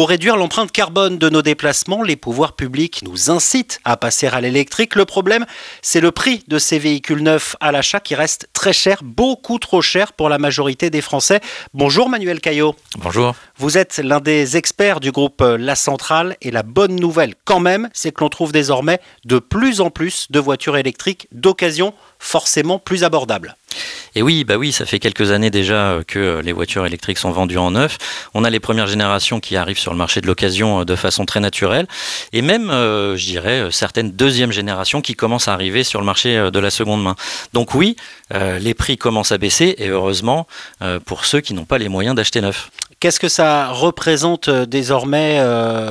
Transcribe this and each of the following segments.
Pour réduire l'empreinte carbone de nos déplacements, les pouvoirs publics nous incitent à passer à l'électrique. Le problème, c'est le prix de ces véhicules neufs à l'achat qui reste très cher, beaucoup trop cher pour la majorité des Français. Bonjour Manuel Caillot. Bonjour. Vous êtes l'un des experts du groupe La Centrale et la bonne nouvelle quand même, c'est que l'on trouve désormais de plus en plus de voitures électriques d'occasion forcément plus abordables. Et oui, bah oui, ça fait quelques années déjà que les voitures électriques sont vendues en neuf. On a les premières générations qui arrivent sur le marché de l'occasion euh, de façon très naturelle, et même, euh, je dirais, euh, certaines deuxièmes générations qui commencent à arriver sur le marché de la seconde main. Donc oui, les prix commencent à baisser, et heureusement pour ceux qui n'ont pas les moyens d'acheter neuf. Qu'est-ce que ça représente désormais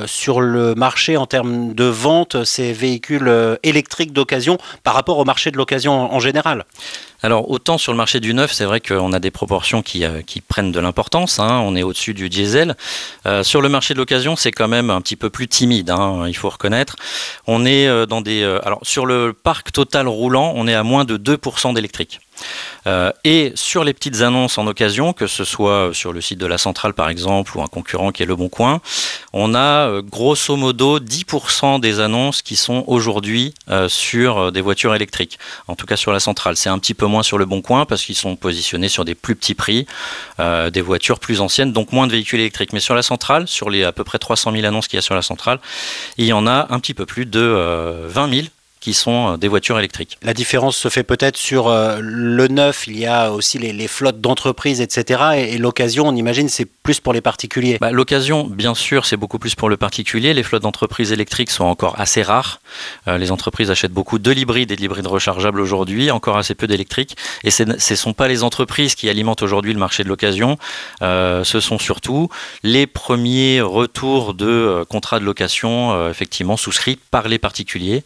sur le marché en termes de vente, ces véhicules électriques d'occasion, par rapport au marché de l'occasion en général? Alors autant sur le marché du neuf, c'est vrai qu'on a des proportions qui, euh, prennent de l'importance. Hein. on est au-dessus du diesel. Euh, sur le marché de l'occasion, c'est quand même un petit peu plus timide. Hein, il faut reconnaître. On est euh, dans des. alors sur le parc total roulant, on est à moins de 2% d'électrique. Euh, et sur les petites annonces en occasion, que ce soit sur le site de la centrale par exemple ou un concurrent qui est Le Bon Coin, on a euh, grosso modo 10% des annonces qui sont aujourd'hui euh, sur des voitures électriques. En tout cas sur la centrale. C'est un petit peu moins sur Le Bon Coin parce qu'ils sont positionnés sur des plus petits prix, des voitures plus anciennes, donc moins de véhicules électriques. Mais sur la centrale, sur les à peu près 300 000 annonces qu'il y a sur la centrale, il y en a un petit peu plus de 20 000 qui sont euh, des voitures électriques. La différence se fait peut-être sur euh, le neuf, il y a aussi les, flottes d'entreprises, etc. Et, l'occasion, on imagine, c'est plus pour les particuliers. Bah, l'occasion, bien sûr, c'est beaucoup plus pour le particulier. Les flottes d'entreprises électriques sont encore assez rares. Euh, les entreprises achètent beaucoup de l'hybride et de l'hybride rechargeable aujourd'hui, encore assez peu d'électrique. Et ce ne sont pas les entreprises qui alimentent aujourd'hui le marché de l'occasion. ce sont surtout les premiers retours de contrats de location, effectivement, souscrits par les particuliers.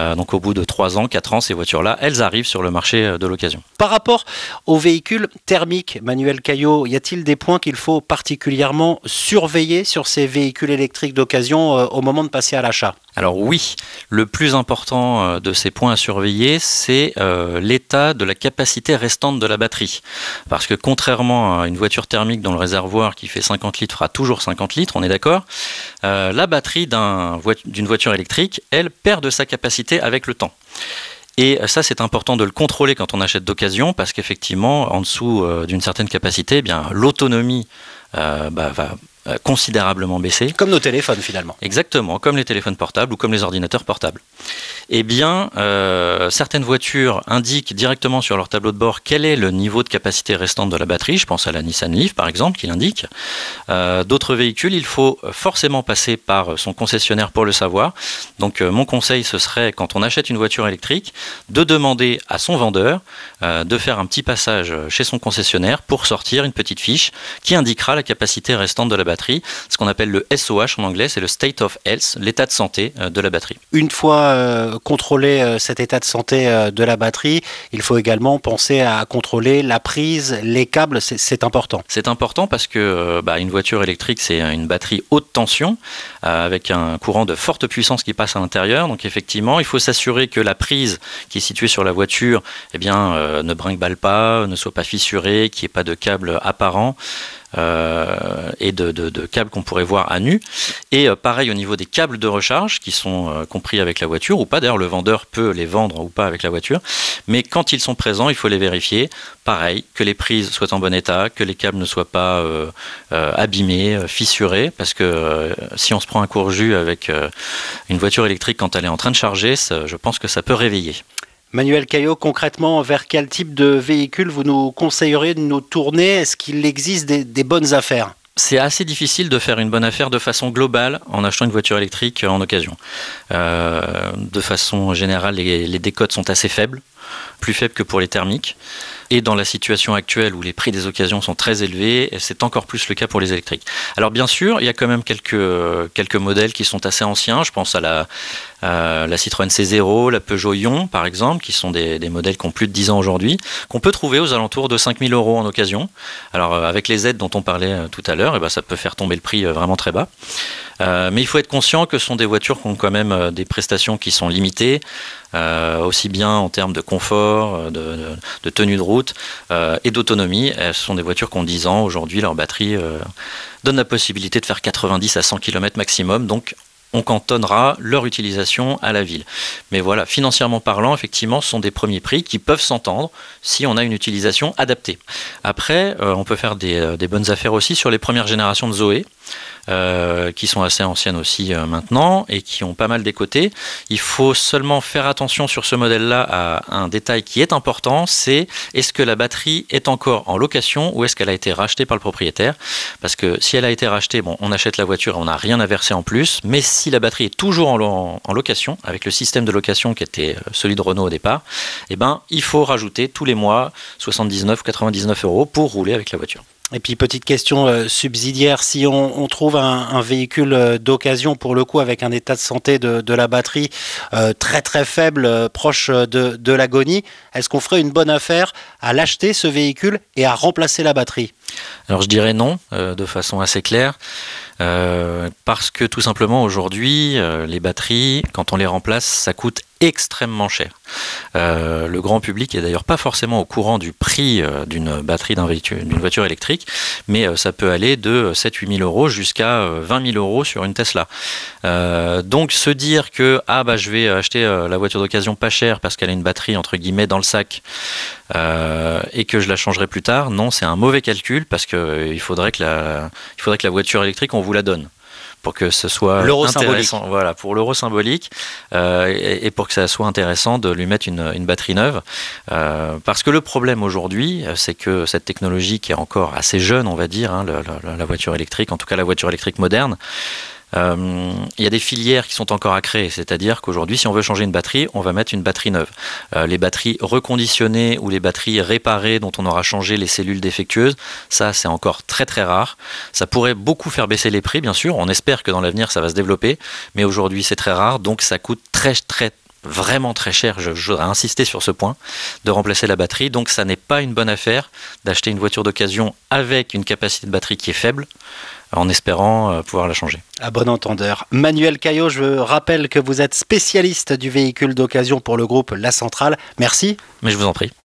Euh, donc au bout de 3 ans, 4 ans, ces voitures-là, elles arrivent sur le marché euh, de l'occasion. Par rapport aux véhicules thermiques, Manuel Caillot, y a-t-il des points qu'il faut particulièrement surveiller sur ces véhicules électriques d'occasion euh, au moment de passer à l'achat? Alors oui, le plus important de ces points à surveiller, c'est l'état de la capacité restante de la batterie. Parce que contrairement à une voiture thermique dont le réservoir qui fait 50 litres fera toujours 50 litres, on est d'accord, la batterie d'une voiture électrique, elle perd de sa capacité avec le temps. Et ça, c'est important de le contrôler quand on achète d'occasion, parce qu'effectivement, en dessous euh, d'une certaine capacité, eh l'autonomie euh, bah, va euh, considérablement baissé. Comme nos téléphones finalement. Exactement, comme les téléphones portables ou comme les ordinateurs portables. Eh bien, euh, certaines voitures indiquent directement sur leur tableau de bord quel est le niveau de capacité restante de la batterie. Je pense à la Nissan Leaf par exemple qui l'indique. Euh, d'autres véhicules, il faut forcément passer par son concessionnaire pour le savoir. Donc mon conseil, ce serait quand on achète une voiture électrique, de demander à son vendeur de faire un petit passage chez son concessionnaire pour sortir une petite fiche qui indiquera la capacité restante de la batterie batterie, ce qu'on appelle le SOH en anglais, c'est le State of Health, l'état de santé euh, de la batterie. Une fois euh, contrôlé euh, cet état de santé de la batterie, il faut également penser à contrôler la prise, les câbles, c'est important. C'est important parce que bah, une voiture électrique, c'est une batterie haute tension avec un courant de forte puissance qui passe à l'intérieur. Donc effectivement, il faut s'assurer que la prise qui est située sur la voiture eh bien, ne brinque-balle pas, ne soit pas fissurée, qu'il n'y ait pas de câble apparent. Euh, et de, câbles qu'on pourrait voir à nu. Et euh, pareil au niveau des câbles de recharge qui sont euh, compris avec la voiture ou pas. D'ailleurs, le vendeur peut les vendre ou pas avec la voiture. Mais quand ils sont présents, il faut les vérifier. Pareil, que les prises soient en bon état, que les câbles ne soient pas abîmés, fissurés. Parce que si on se prend un court jus avec une voiture électrique quand elle est en train de charger, je pense que ça peut réveiller. Manuel Caillot, concrètement, vers quel type de véhicule vous nous conseilleriez de nous tourner? Est-ce qu'il existe des, bonnes affaires? C'est assez difficile de faire une bonne affaire de façon globale en achetant une voiture électrique en occasion. Euh, de façon générale, les, les décotes sont assez faibles, plus faibles que pour les thermiques. Et dans la situation actuelle où les prix des occasions sont très élevés, c'est encore plus le cas pour les électriques. Alors bien sûr, il y a quand même quelques, quelques modèles qui sont assez anciens. Je pense à la, la Citroën C0, la Peugeot Ion par exemple, qui sont des, modèles qui ont plus de 10 ans aujourd'hui, qu'on peut trouver aux alentours de 5000 euros en occasion. Alors euh, avec les aides dont on parlait euh, tout à l'heure, eh ben, ça peut faire tomber le prix euh, vraiment très bas. mais il faut être conscient que ce sont des voitures qui ont quand même des prestations qui sont limitées, aussi bien en termes de confort, de, tenue de route et d'autonomie. Ce sont des voitures qui ont 10 ans. Aujourd'hui, leur batterie donne la possibilité de faire 90 à 100 km maximum. Donc on cantonnera leur utilisation à la ville. Mais voilà, financièrement parlant, effectivement, ce sont des premiers prix qui peuvent s'entendre si on a une utilisation adaptée. Après, euh, on peut faire des, euh, des, bonnes affaires aussi sur les premières générations de Zoé. Euh, qui sont assez anciennes aussi euh, maintenant et qui ont pas mal décoté. Il faut seulement faire attention sur ce modèle-là à un détail qui est important, c'est est-ce que la batterie est encore en location ou est-ce qu'elle a été rachetée par le propriétaire? Parce que si elle a été rachetée, bon, on achète la voiture et on n'a rien à verser en plus, mais si la batterie est toujours en, location, avec le système de location qui était euh, celui de Renault au départ, eh ben, il faut rajouter tous les mois 79 ou 99 euros pour rouler avec la voiture. Et puis petite question euh, subsidiaire, si on, trouve un, véhicule euh, d'occasion pour le coup avec un état de santé de, la batterie euh, très très faible, proche de, de l'agonie, est-ce qu'on ferait une bonne affaire à l'acheter ce véhicule et à remplacer la batterie? Alors je dirais non, de façon assez claire. parce que tout simplement aujourd'hui, les batteries, quand on les remplace, ça coûte extrêmement cher. Euh, le grand public est d'ailleurs pas forcément au courant du prix euh, d'une batterie d'une voiture électrique, mais euh, ça peut aller de 7-8 000 euros jusqu'à 20 000 euros sur une Tesla. donc se dire que ah bah je vais acheter la voiture d'occasion pas chère parce qu'elle a une batterie entre guillemets dans le sac et que je la changerai plus tard, non, c'est un mauvais calcul parce que la, il faudrait que la voiture électrique on vous la donne pour que ce soit l'euro symbolique. Voilà, pour l'euro symbolique euh, et, pour que ça soit intéressant de lui mettre une, une batterie neuve. Euh, parce que le problème aujourd'hui, c'est que cette technologie qui est encore assez jeune, on va dire, hein, la voiture électrique, en tout cas la voiture électrique moderne, euh, il y a des filières qui sont encore à créer, c'est-à-dire qu'aujourd'hui, si on veut changer une batterie, on va mettre une batterie neuve. Euh, les batteries reconditionnées ou les batteries réparées dont on aura changé les cellules défectueuses, ça c'est encore très très rare. Ça pourrait beaucoup faire baisser les prix, bien sûr. On espère que dans l'avenir ça va se développer, mais aujourd'hui c'est très rare, donc ça coûte très très vraiment très cher, je, je voudrais insister sur ce point, de remplacer la batterie. Donc ça n'est pas une bonne affaire d'acheter une voiture d'occasion avec une capacité de batterie qui est faible en espérant euh, pouvoir la changer. À bon entendeur. Manuel Caillot, je rappelle que vous êtes spécialiste du véhicule d'occasion pour le groupe La Centrale. Merci. Mais je vous en prie.